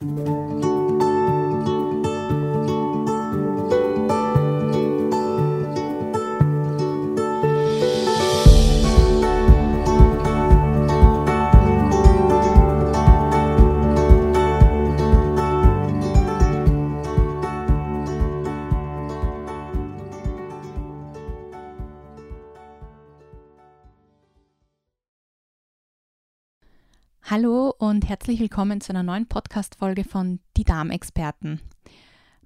Mm-hmm. Hallo und herzlich willkommen zu einer neuen Podcast-Folge von Die Darmexperten.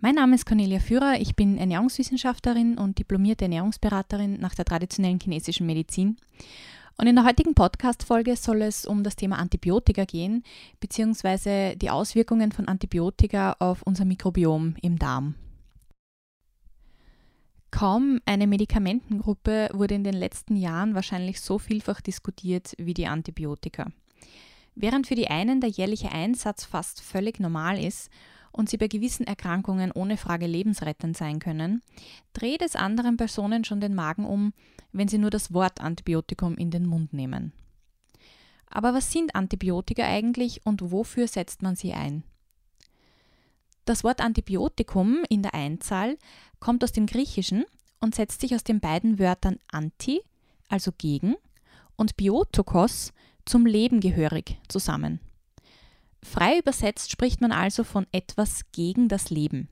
Mein Name ist Cornelia Führer, ich bin Ernährungswissenschaftlerin und diplomierte Ernährungsberaterin nach der traditionellen chinesischen Medizin. Und in der heutigen Podcast-Folge soll es um das Thema Antibiotika gehen, beziehungsweise die Auswirkungen von Antibiotika auf unser Mikrobiom im Darm. Kaum eine Medikamentengruppe wurde in den letzten Jahren wahrscheinlich so vielfach diskutiert wie die Antibiotika. Während für die einen der jährliche Einsatz fast völlig normal ist und sie bei gewissen Erkrankungen ohne Frage lebensrettend sein können, dreht es anderen Personen schon den Magen um, wenn sie nur das Wort Antibiotikum in den Mund nehmen. Aber was sind Antibiotika eigentlich und wofür setzt man sie ein? Das Wort Antibiotikum in der Einzahl kommt aus dem Griechischen und setzt sich aus den beiden Wörtern anti, also gegen, und biotokos, zum Leben gehörig zusammen. Frei übersetzt spricht man also von etwas gegen das Leben.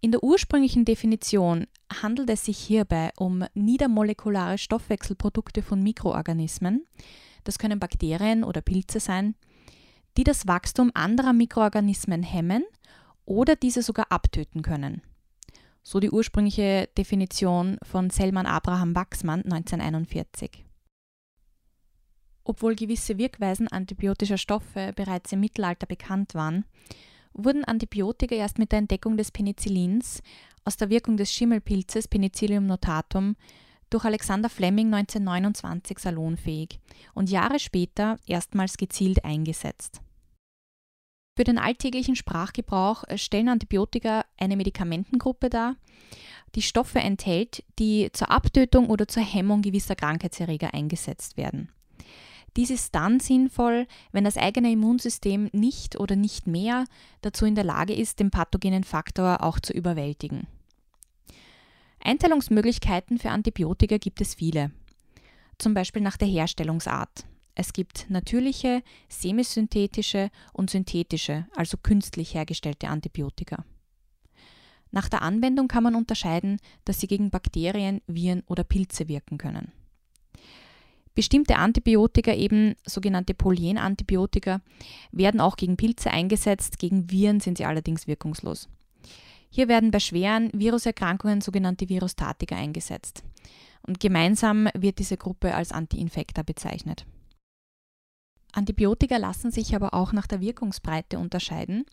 In der ursprünglichen Definition handelt es sich hierbei um niedermolekulare Stoffwechselprodukte von Mikroorganismen, das können Bakterien oder Pilze sein, die das Wachstum anderer Mikroorganismen hemmen oder diese sogar abtöten können. So die ursprüngliche Definition von Selman Abraham Wachsmann 1941. Obwohl gewisse Wirkweisen antibiotischer Stoffe bereits im Mittelalter bekannt waren, wurden Antibiotika erst mit der Entdeckung des Penicillins aus der Wirkung des Schimmelpilzes Penicillium notatum durch Alexander Fleming 1929 salonfähig und Jahre später erstmals gezielt eingesetzt. Für den alltäglichen Sprachgebrauch stellen Antibiotika eine Medikamentengruppe dar, die Stoffe enthält, die zur Abtötung oder zur Hemmung gewisser Krankheitserreger eingesetzt werden. Dies ist dann sinnvoll, wenn das eigene Immunsystem nicht oder nicht mehr dazu in der Lage ist, den pathogenen Faktor auch zu überwältigen. Einteilungsmöglichkeiten für Antibiotika gibt es viele, zum Beispiel nach der Herstellungsart. Es gibt natürliche, semisynthetische und synthetische, also künstlich hergestellte Antibiotika. Nach der Anwendung kann man unterscheiden, dass sie gegen Bakterien, Viren oder Pilze wirken können. Bestimmte Antibiotika, eben sogenannte Polyenantibiotika, werden auch gegen Pilze eingesetzt, gegen Viren sind sie allerdings wirkungslos. Hier werden bei schweren Viruserkrankungen sogenannte Virostatika eingesetzt. Und gemeinsam wird diese Gruppe als Antiinfekta bezeichnet. Antibiotika lassen sich aber auch nach der Wirkungsbreite unterscheiden.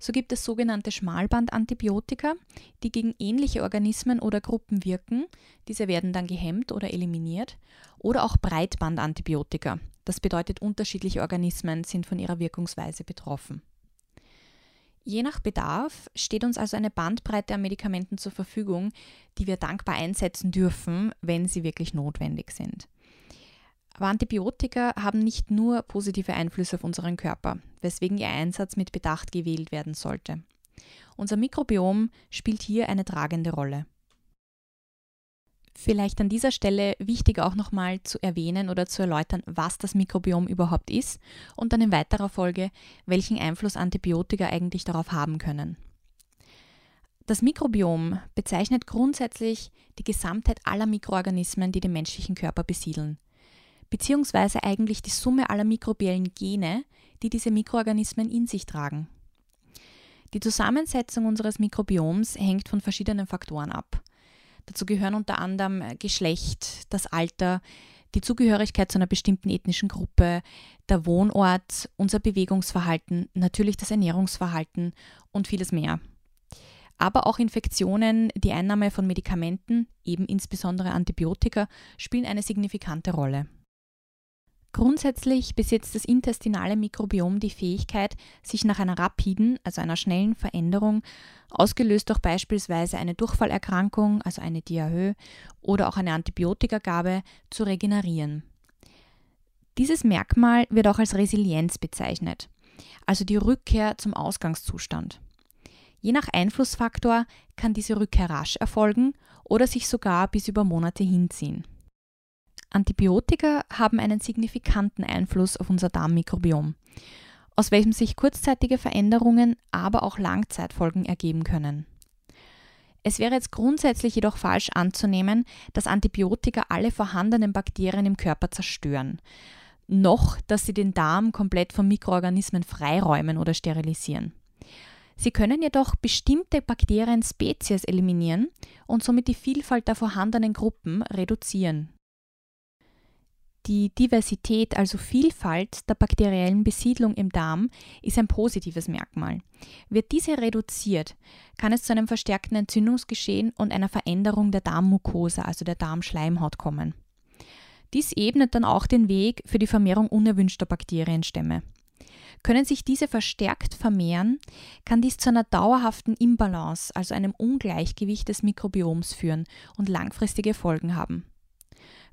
So gibt es sogenannte Schmalbandantibiotika, die gegen ähnliche Organismen oder Gruppen wirken. Diese werden dann gehemmt oder eliminiert. Oder auch Breitbandantibiotika. Das bedeutet, unterschiedliche Organismen sind von ihrer Wirkungsweise betroffen. Je nach Bedarf steht uns also eine Bandbreite an Medikamenten zur Verfügung, die wir dankbar einsetzen dürfen, wenn sie wirklich notwendig sind. Aber Antibiotika haben nicht nur positive Einflüsse auf unseren Körper, weswegen ihr Einsatz mit Bedacht gewählt werden sollte. Unser Mikrobiom spielt hier eine tragende Rolle. Vielleicht an dieser Stelle wichtig auch nochmal zu erwähnen oder zu erläutern, was das Mikrobiom überhaupt ist und dann in weiterer Folge, welchen Einfluss Antibiotika eigentlich darauf haben können. Das Mikrobiom bezeichnet grundsätzlich die Gesamtheit aller Mikroorganismen, die den menschlichen Körper besiedeln beziehungsweise eigentlich die Summe aller mikrobiellen Gene, die diese Mikroorganismen in sich tragen. Die Zusammensetzung unseres Mikrobioms hängt von verschiedenen Faktoren ab. Dazu gehören unter anderem Geschlecht, das Alter, die Zugehörigkeit zu einer bestimmten ethnischen Gruppe, der Wohnort, unser Bewegungsverhalten, natürlich das Ernährungsverhalten und vieles mehr. Aber auch Infektionen, die Einnahme von Medikamenten, eben insbesondere Antibiotika, spielen eine signifikante Rolle. Grundsätzlich besitzt das intestinale Mikrobiom die Fähigkeit, sich nach einer rapiden, also einer schnellen Veränderung, ausgelöst durch beispielsweise eine Durchfallerkrankung, also eine Diarrhoe oder auch eine Antibiotikagabe, zu regenerieren. Dieses Merkmal wird auch als Resilienz bezeichnet. also die Rückkehr zum Ausgangszustand. Je nach Einflussfaktor kann diese Rückkehr rasch erfolgen oder sich sogar bis über Monate hinziehen. Antibiotika haben einen signifikanten Einfluss auf unser Darmmikrobiom, aus welchem sich kurzzeitige Veränderungen, aber auch Langzeitfolgen ergeben können. Es wäre jetzt grundsätzlich jedoch falsch anzunehmen, dass Antibiotika alle vorhandenen Bakterien im Körper zerstören, noch dass sie den Darm komplett von Mikroorganismen freiräumen oder sterilisieren. Sie können jedoch bestimmte Bakterienspezies eliminieren und somit die Vielfalt der vorhandenen Gruppen reduzieren. Die Diversität, also Vielfalt der bakteriellen Besiedlung im Darm, ist ein positives Merkmal. Wird diese reduziert, kann es zu einem verstärkten Entzündungsgeschehen und einer Veränderung der Darmmucosa, also der Darmschleimhaut, kommen. Dies ebnet dann auch den Weg für die Vermehrung unerwünschter Bakterienstämme. Können sich diese verstärkt vermehren, kann dies zu einer dauerhaften Imbalance, also einem Ungleichgewicht des Mikrobioms führen und langfristige Folgen haben.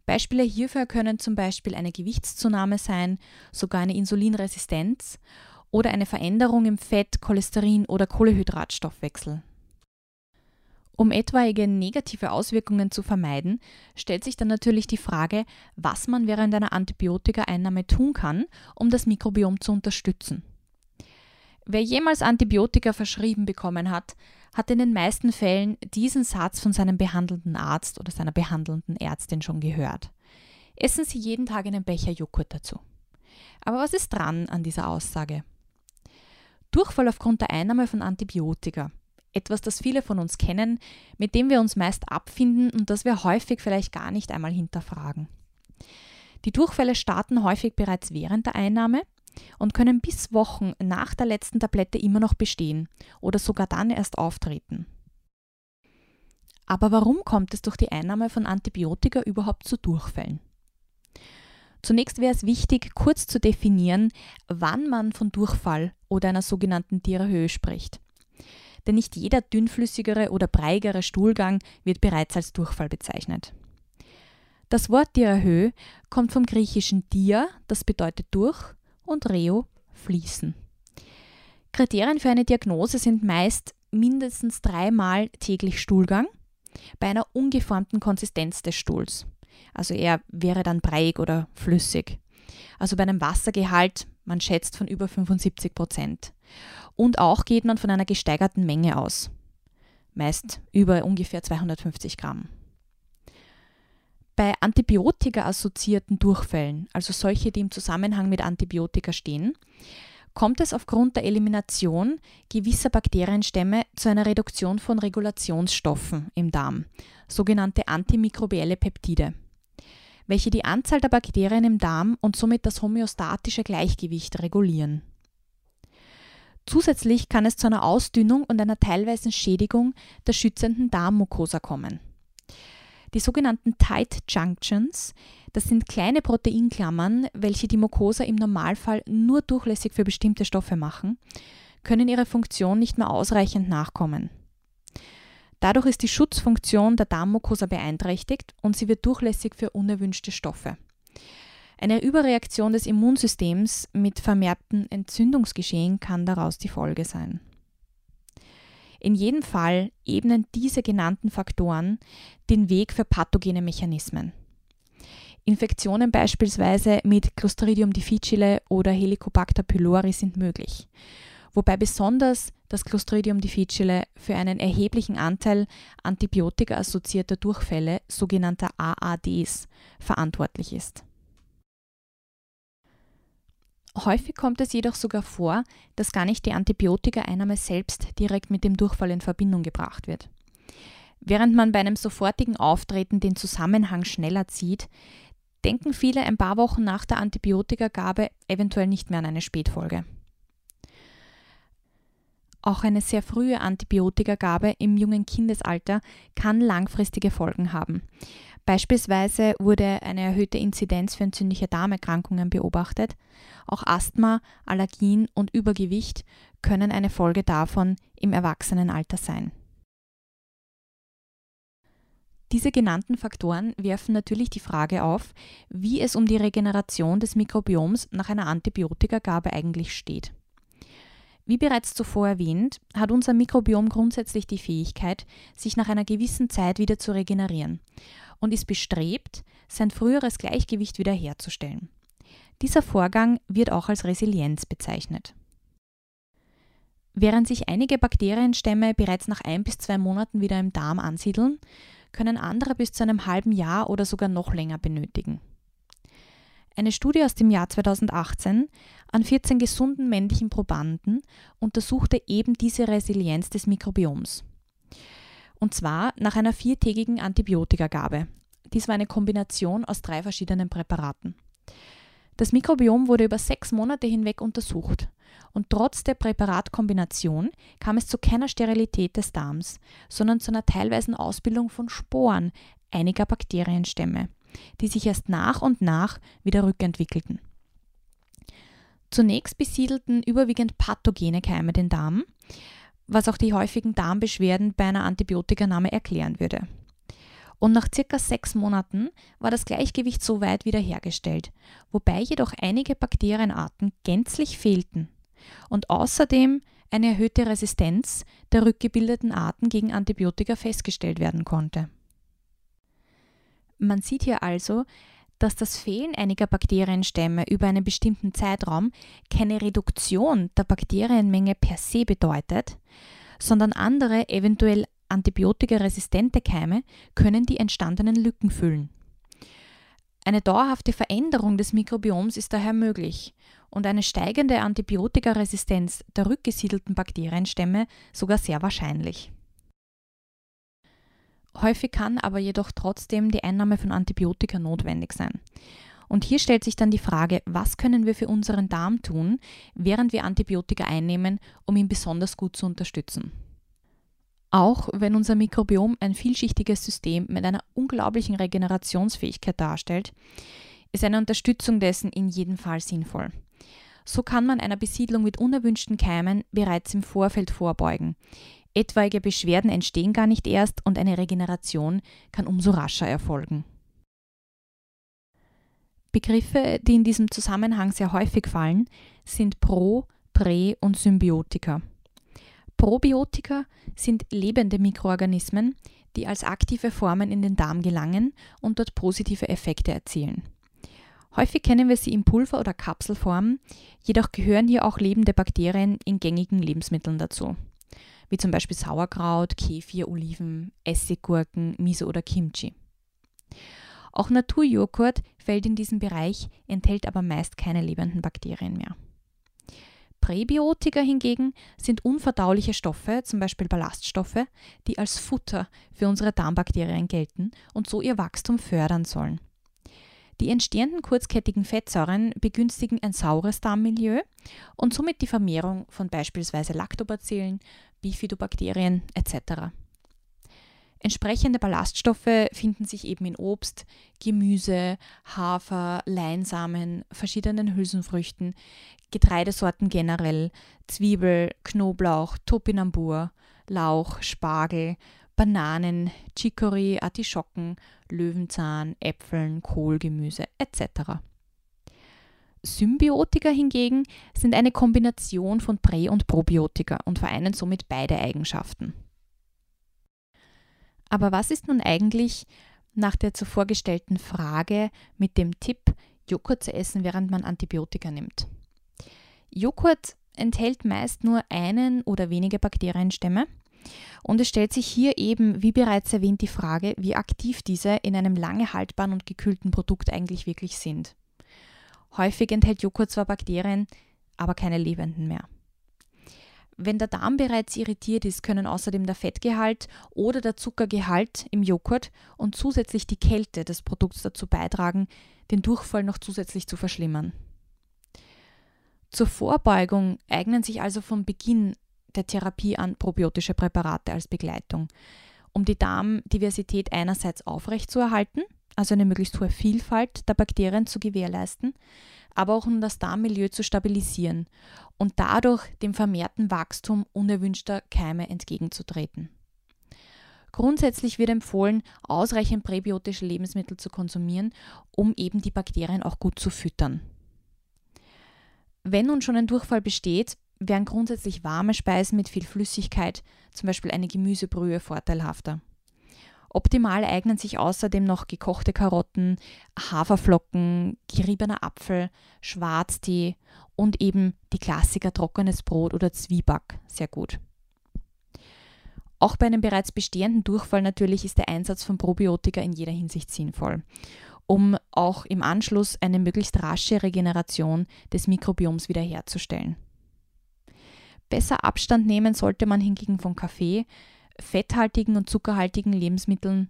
Beispiele hierfür können zum Beispiel eine Gewichtszunahme sein, sogar eine Insulinresistenz oder eine Veränderung im Fett-, Cholesterin- oder Kohlehydratstoffwechsel. Um etwaige negative Auswirkungen zu vermeiden, stellt sich dann natürlich die Frage, was man während einer Antibiotikaeinnahme tun kann, um das Mikrobiom zu unterstützen. Wer jemals Antibiotika verschrieben bekommen hat, hat in den meisten Fällen diesen Satz von seinem behandelnden Arzt oder seiner behandelnden Ärztin schon gehört. Essen Sie jeden Tag einen Becher Joghurt dazu. Aber was ist dran an dieser Aussage? Durchfall aufgrund der Einnahme von Antibiotika etwas, das viele von uns kennen, mit dem wir uns meist abfinden und das wir häufig vielleicht gar nicht einmal hinterfragen. Die Durchfälle starten häufig bereits während der Einnahme und können bis Wochen nach der letzten Tablette immer noch bestehen oder sogar dann erst auftreten. Aber warum kommt es durch die Einnahme von Antibiotika überhaupt zu Durchfällen? Zunächst wäre es wichtig, kurz zu definieren, wann man von Durchfall oder einer sogenannten Diarrhoe spricht denn nicht jeder dünnflüssigere oder breiigere Stuhlgang wird bereits als Durchfall bezeichnet. Das Wort Diarrhoe kommt vom griechischen dia, das bedeutet durch, und reo, fließen. Kriterien für eine Diagnose sind meist mindestens dreimal täglich Stuhlgang bei einer ungeformten Konsistenz des Stuhls. Also er wäre dann breiig oder flüssig. Also bei einem Wassergehalt, man schätzt von über 75 Prozent. Und auch geht man von einer gesteigerten Menge aus, meist über ungefähr 250 Gramm. Bei Antibiotika-assoziierten Durchfällen, also solche, die im Zusammenhang mit Antibiotika stehen, kommt es aufgrund der Elimination gewisser Bakterienstämme zu einer Reduktion von Regulationsstoffen im Darm, sogenannte antimikrobielle Peptide, welche die Anzahl der Bakterien im Darm und somit das homöostatische Gleichgewicht regulieren. Zusätzlich kann es zu einer Ausdünnung und einer teilweisen Schädigung der schützenden Darmmucosa kommen. Die sogenannten Tight Junctions, das sind kleine Proteinklammern, welche die Mucosa im Normalfall nur durchlässig für bestimmte Stoffe machen, können ihre Funktion nicht mehr ausreichend nachkommen. Dadurch ist die Schutzfunktion der Darmmucosa beeinträchtigt und sie wird durchlässig für unerwünschte Stoffe. Eine Überreaktion des Immunsystems mit vermehrtem Entzündungsgeschehen kann daraus die Folge sein. In jedem Fall ebnen diese genannten Faktoren den Weg für pathogene Mechanismen. Infektionen beispielsweise mit Clostridium difficile oder Helicobacter pylori sind möglich, wobei besonders das Clostridium difficile für einen erheblichen Anteil antibiotika-assoziierter Durchfälle, sogenannter AADs, verantwortlich ist. Häufig kommt es jedoch sogar vor, dass gar nicht die Antibiotikaeinnahme selbst direkt mit dem Durchfall in Verbindung gebracht wird. Während man bei einem sofortigen Auftreten den Zusammenhang schneller zieht, denken viele ein paar Wochen nach der Antibiotikagabe eventuell nicht mehr an eine Spätfolge. Auch eine sehr frühe Antibiotikagabe im jungen Kindesalter kann langfristige Folgen haben. Beispielsweise wurde eine erhöhte Inzidenz für entzündliche Darmerkrankungen beobachtet. Auch Asthma, Allergien und Übergewicht können eine Folge davon im Erwachsenenalter sein. Diese genannten Faktoren werfen natürlich die Frage auf, wie es um die Regeneration des Mikrobioms nach einer Antibiotikagabe eigentlich steht. Wie bereits zuvor erwähnt, hat unser Mikrobiom grundsätzlich die Fähigkeit, sich nach einer gewissen Zeit wieder zu regenerieren und ist bestrebt, sein früheres Gleichgewicht wiederherzustellen. Dieser Vorgang wird auch als Resilienz bezeichnet. Während sich einige Bakterienstämme bereits nach ein bis zwei Monaten wieder im Darm ansiedeln, können andere bis zu einem halben Jahr oder sogar noch länger benötigen. Eine Studie aus dem Jahr 2018 an 14 gesunden männlichen Probanden untersuchte eben diese Resilienz des Mikrobioms. Und zwar nach einer viertägigen Antibiotikagabe. Dies war eine Kombination aus drei verschiedenen Präparaten. Das Mikrobiom wurde über sechs Monate hinweg untersucht und trotz der Präparatkombination kam es zu keiner Sterilität des Darms, sondern zu einer teilweisen Ausbildung von Sporen einiger Bakterienstämme, die sich erst nach und nach wieder rückentwickelten. Zunächst besiedelten überwiegend pathogene Keime den Darm, was auch die häufigen Darmbeschwerden bei einer Antibiotikanahme erklären würde. Und nach circa sechs Monaten war das Gleichgewicht soweit wiederhergestellt, wobei jedoch einige Bakterienarten gänzlich fehlten und außerdem eine erhöhte Resistenz der rückgebildeten Arten gegen Antibiotika festgestellt werden konnte. Man sieht hier also, dass das Fehlen einiger Bakterienstämme über einen bestimmten Zeitraum keine Reduktion der Bakterienmenge per se bedeutet, sondern andere, eventuell antibiotikaresistente Keime können die entstandenen Lücken füllen. Eine dauerhafte Veränderung des Mikrobioms ist daher möglich und eine steigende Antibiotikaresistenz der rückgesiedelten Bakterienstämme sogar sehr wahrscheinlich. Häufig kann aber jedoch trotzdem die Einnahme von Antibiotika notwendig sein. Und hier stellt sich dann die Frage, was können wir für unseren Darm tun, während wir Antibiotika einnehmen, um ihn besonders gut zu unterstützen. Auch wenn unser Mikrobiom ein vielschichtiges System mit einer unglaublichen Regenerationsfähigkeit darstellt, ist eine Unterstützung dessen in jedem Fall sinnvoll. So kann man einer Besiedlung mit unerwünschten Keimen bereits im Vorfeld vorbeugen, Etwaige Beschwerden entstehen gar nicht erst und eine Regeneration kann umso rascher erfolgen. Begriffe, die in diesem Zusammenhang sehr häufig fallen, sind Pro, Prä und Symbiotika. Probiotika sind lebende Mikroorganismen, die als aktive Formen in den Darm gelangen und dort positive Effekte erzielen. Häufig kennen wir sie in Pulver- oder Kapselform, jedoch gehören hier auch lebende Bakterien in gängigen Lebensmitteln dazu wie zum Beispiel Sauerkraut, Kefir, Oliven, Essiggurken, Miso oder Kimchi. Auch Naturjoghurt fällt in diesen Bereich, enthält aber meist keine lebenden Bakterien mehr. Präbiotika hingegen sind unverdauliche Stoffe, zum Beispiel Ballaststoffe, die als Futter für unsere Darmbakterien gelten und so ihr Wachstum fördern sollen. Die entstehenden kurzkettigen Fettsäuren begünstigen ein saures Darmmilieu und somit die Vermehrung von beispielsweise Lactobacillen, Bifidobakterien etc. Entsprechende Ballaststoffe finden sich eben in Obst, Gemüse, Hafer, Leinsamen, verschiedenen Hülsenfrüchten, Getreidesorten generell, Zwiebel, Knoblauch, Topinambur, Lauch, Spargel, Bananen, Chicory, Artischocken, Löwenzahn, Äpfeln, Kohlgemüse etc. Symbiotika hingegen sind eine Kombination von Prä- und Probiotika und vereinen somit beide Eigenschaften. Aber was ist nun eigentlich nach der zuvor gestellten Frage mit dem Tipp, Joghurt zu essen, während man Antibiotika nimmt? Joghurt enthält meist nur einen oder wenige Bakterienstämme und es stellt sich hier eben, wie bereits erwähnt, die Frage, wie aktiv diese in einem lange haltbaren und gekühlten Produkt eigentlich wirklich sind. Häufig enthält Joghurt zwar Bakterien, aber keine lebenden mehr. Wenn der Darm bereits irritiert ist, können außerdem der Fettgehalt oder der Zuckergehalt im Joghurt und zusätzlich die Kälte des Produkts dazu beitragen, den Durchfall noch zusätzlich zu verschlimmern. Zur Vorbeugung eignen sich also von Beginn der Therapie an probiotische Präparate als Begleitung, um die Darmdiversität einerseits aufrechtzuerhalten also eine möglichst hohe Vielfalt der Bakterien zu gewährleisten, aber auch um das Darmmilieu zu stabilisieren und dadurch dem vermehrten Wachstum unerwünschter Keime entgegenzutreten. Grundsätzlich wird empfohlen, ausreichend präbiotische Lebensmittel zu konsumieren, um eben die Bakterien auch gut zu füttern. Wenn nun schon ein Durchfall besteht, wären grundsätzlich warme Speisen mit viel Flüssigkeit, zum Beispiel eine Gemüsebrühe, vorteilhafter. Optimal eignen sich außerdem noch gekochte Karotten, Haferflocken, geriebener Apfel, Schwarztee und eben die Klassiker trockenes Brot oder Zwieback sehr gut. Auch bei einem bereits bestehenden Durchfall natürlich ist der Einsatz von Probiotika in jeder Hinsicht sinnvoll, um auch im Anschluss eine möglichst rasche Regeneration des Mikrobioms wiederherzustellen. Besser Abstand nehmen sollte man hingegen von Kaffee, fetthaltigen und zuckerhaltigen Lebensmitteln,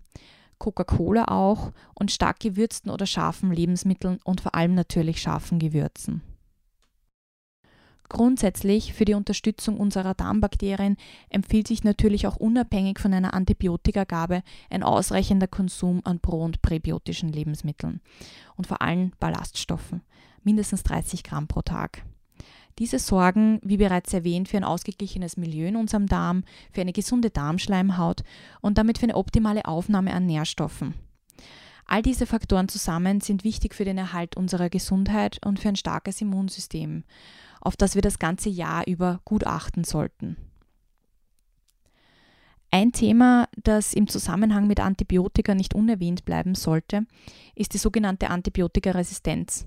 Coca-Cola auch und stark gewürzten oder scharfen Lebensmitteln und vor allem natürlich scharfen Gewürzen. Grundsätzlich für die Unterstützung unserer Darmbakterien empfiehlt sich natürlich auch unabhängig von einer Antibiotikagabe ein ausreichender Konsum an pro- und präbiotischen Lebensmitteln und vor allem Ballaststoffen, mindestens 30 Gramm pro Tag. Diese sorgen, wie bereits erwähnt, für ein ausgeglichenes Milieu in unserem Darm, für eine gesunde Darmschleimhaut und damit für eine optimale Aufnahme an Nährstoffen. All diese Faktoren zusammen sind wichtig für den Erhalt unserer Gesundheit und für ein starkes Immunsystem, auf das wir das ganze Jahr über gut achten sollten. Ein Thema, das im Zusammenhang mit Antibiotika nicht unerwähnt bleiben sollte, ist die sogenannte Antibiotikaresistenz,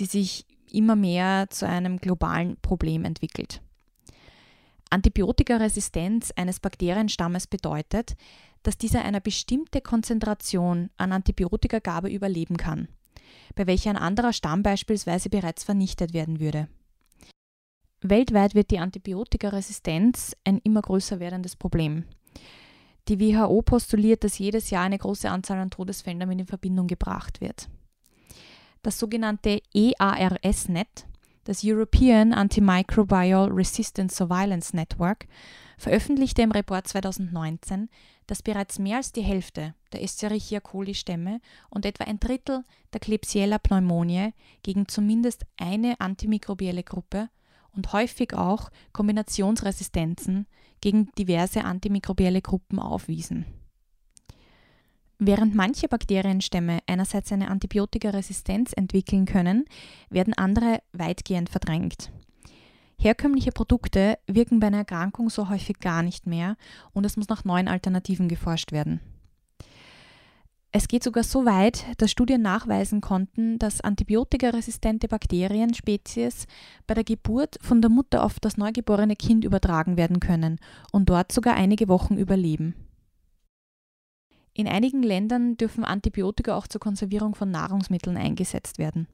die sich immer mehr zu einem globalen Problem entwickelt. Antibiotikaresistenz eines Bakterienstammes bedeutet, dass dieser eine bestimmte Konzentration an Antibiotikagabe überleben kann, bei welcher ein anderer Stamm beispielsweise bereits vernichtet werden würde. Weltweit wird die Antibiotikaresistenz ein immer größer werdendes Problem. Die WHO postuliert, dass jedes Jahr eine große Anzahl an Todesfällen damit in Verbindung gebracht wird. Das sogenannte EARS-Net, das European Antimicrobial Resistance Surveillance Network, veröffentlichte im Report 2019, dass bereits mehr als die Hälfte der Escherichia coli-Stämme und etwa ein Drittel der Klebsiella pneumoniae gegen zumindest eine antimikrobielle Gruppe und häufig auch Kombinationsresistenzen gegen diverse antimikrobielle Gruppen aufwiesen. Während manche Bakterienstämme einerseits eine Antibiotikaresistenz entwickeln können, werden andere weitgehend verdrängt. Herkömmliche Produkte wirken bei einer Erkrankung so häufig gar nicht mehr und es muss nach neuen Alternativen geforscht werden. Es geht sogar so weit, dass Studien nachweisen konnten, dass antibiotikaresistente Bakterienspezies bei der Geburt von der Mutter auf das neugeborene Kind übertragen werden können und dort sogar einige Wochen überleben. In einigen Ländern dürfen Antibiotika auch zur Konservierung von Nahrungsmitteln eingesetzt werden.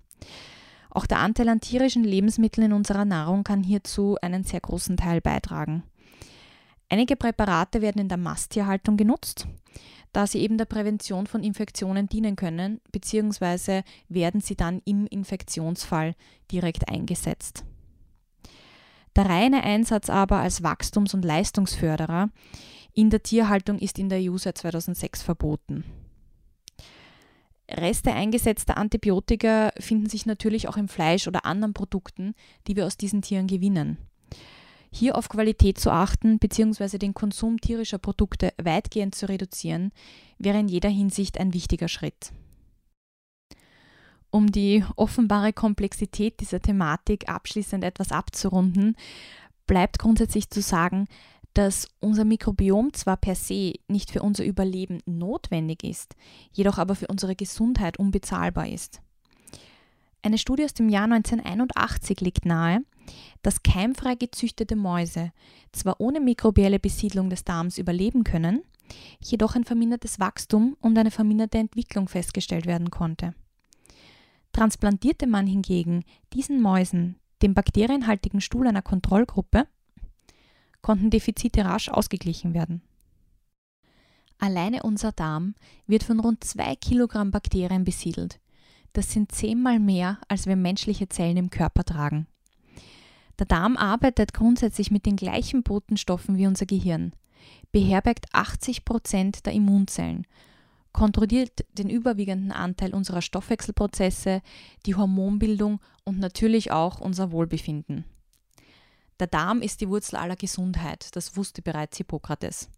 Auch der Anteil an tierischen Lebensmitteln in unserer Nahrung kann hierzu einen sehr großen Teil beitragen. Einige Präparate werden in der Masttierhaltung genutzt, da sie eben der Prävention von Infektionen dienen können, beziehungsweise werden sie dann im Infektionsfall direkt eingesetzt. Der reine Einsatz aber als Wachstums- und Leistungsförderer in der Tierhaltung ist in der EU seit 2006 verboten. Reste eingesetzter Antibiotika finden sich natürlich auch im Fleisch oder anderen Produkten, die wir aus diesen Tieren gewinnen. Hier auf Qualität zu achten bzw. den Konsum tierischer Produkte weitgehend zu reduzieren, wäre in jeder Hinsicht ein wichtiger Schritt. Um die offenbare Komplexität dieser Thematik abschließend etwas abzurunden, bleibt grundsätzlich zu sagen, dass unser Mikrobiom zwar per se nicht für unser Überleben notwendig ist, jedoch aber für unsere Gesundheit unbezahlbar ist. Eine Studie aus dem Jahr 1981 legt nahe, dass keimfrei gezüchtete Mäuse zwar ohne mikrobielle Besiedlung des Darms überleben können, jedoch ein vermindertes Wachstum und eine verminderte Entwicklung festgestellt werden konnte. Transplantierte man hingegen diesen Mäusen den bakterienhaltigen Stuhl einer Kontrollgruppe, konnten Defizite rasch ausgeglichen werden. Alleine unser Darm wird von rund 2 Kilogramm Bakterien besiedelt. Das sind zehnmal mehr, als wir menschliche Zellen im Körper tragen. Der Darm arbeitet grundsätzlich mit den gleichen Botenstoffen wie unser Gehirn, beherbergt 80 Prozent der Immunzellen, kontrolliert den überwiegenden Anteil unserer Stoffwechselprozesse, die Hormonbildung und natürlich auch unser Wohlbefinden. Der Darm ist die Wurzel aller Gesundheit, das wusste bereits Hippokrates.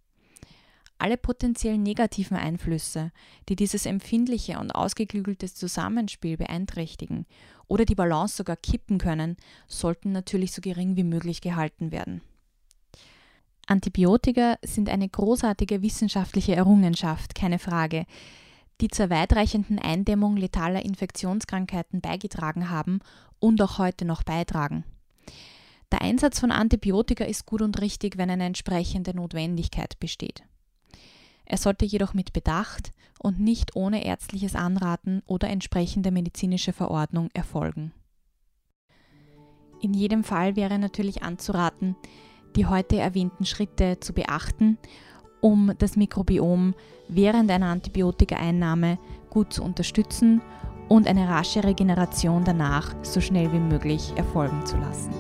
Alle potenziell negativen Einflüsse, die dieses empfindliche und ausgeklügelte Zusammenspiel beeinträchtigen oder die Balance sogar kippen können, sollten natürlich so gering wie möglich gehalten werden. Antibiotika sind eine großartige wissenschaftliche Errungenschaft, keine Frage, die zur weitreichenden Eindämmung letaler Infektionskrankheiten beigetragen haben und auch heute noch beitragen. Der Einsatz von Antibiotika ist gut und richtig, wenn eine entsprechende Notwendigkeit besteht. Er sollte jedoch mit Bedacht und nicht ohne ärztliches Anraten oder entsprechende medizinische Verordnung erfolgen. In jedem Fall wäre natürlich anzuraten, die heute erwähnten Schritte zu beachten, um das Mikrobiom während einer Antibiotikaeinnahme gut zu unterstützen und eine rasche Regeneration danach so schnell wie möglich erfolgen zu lassen.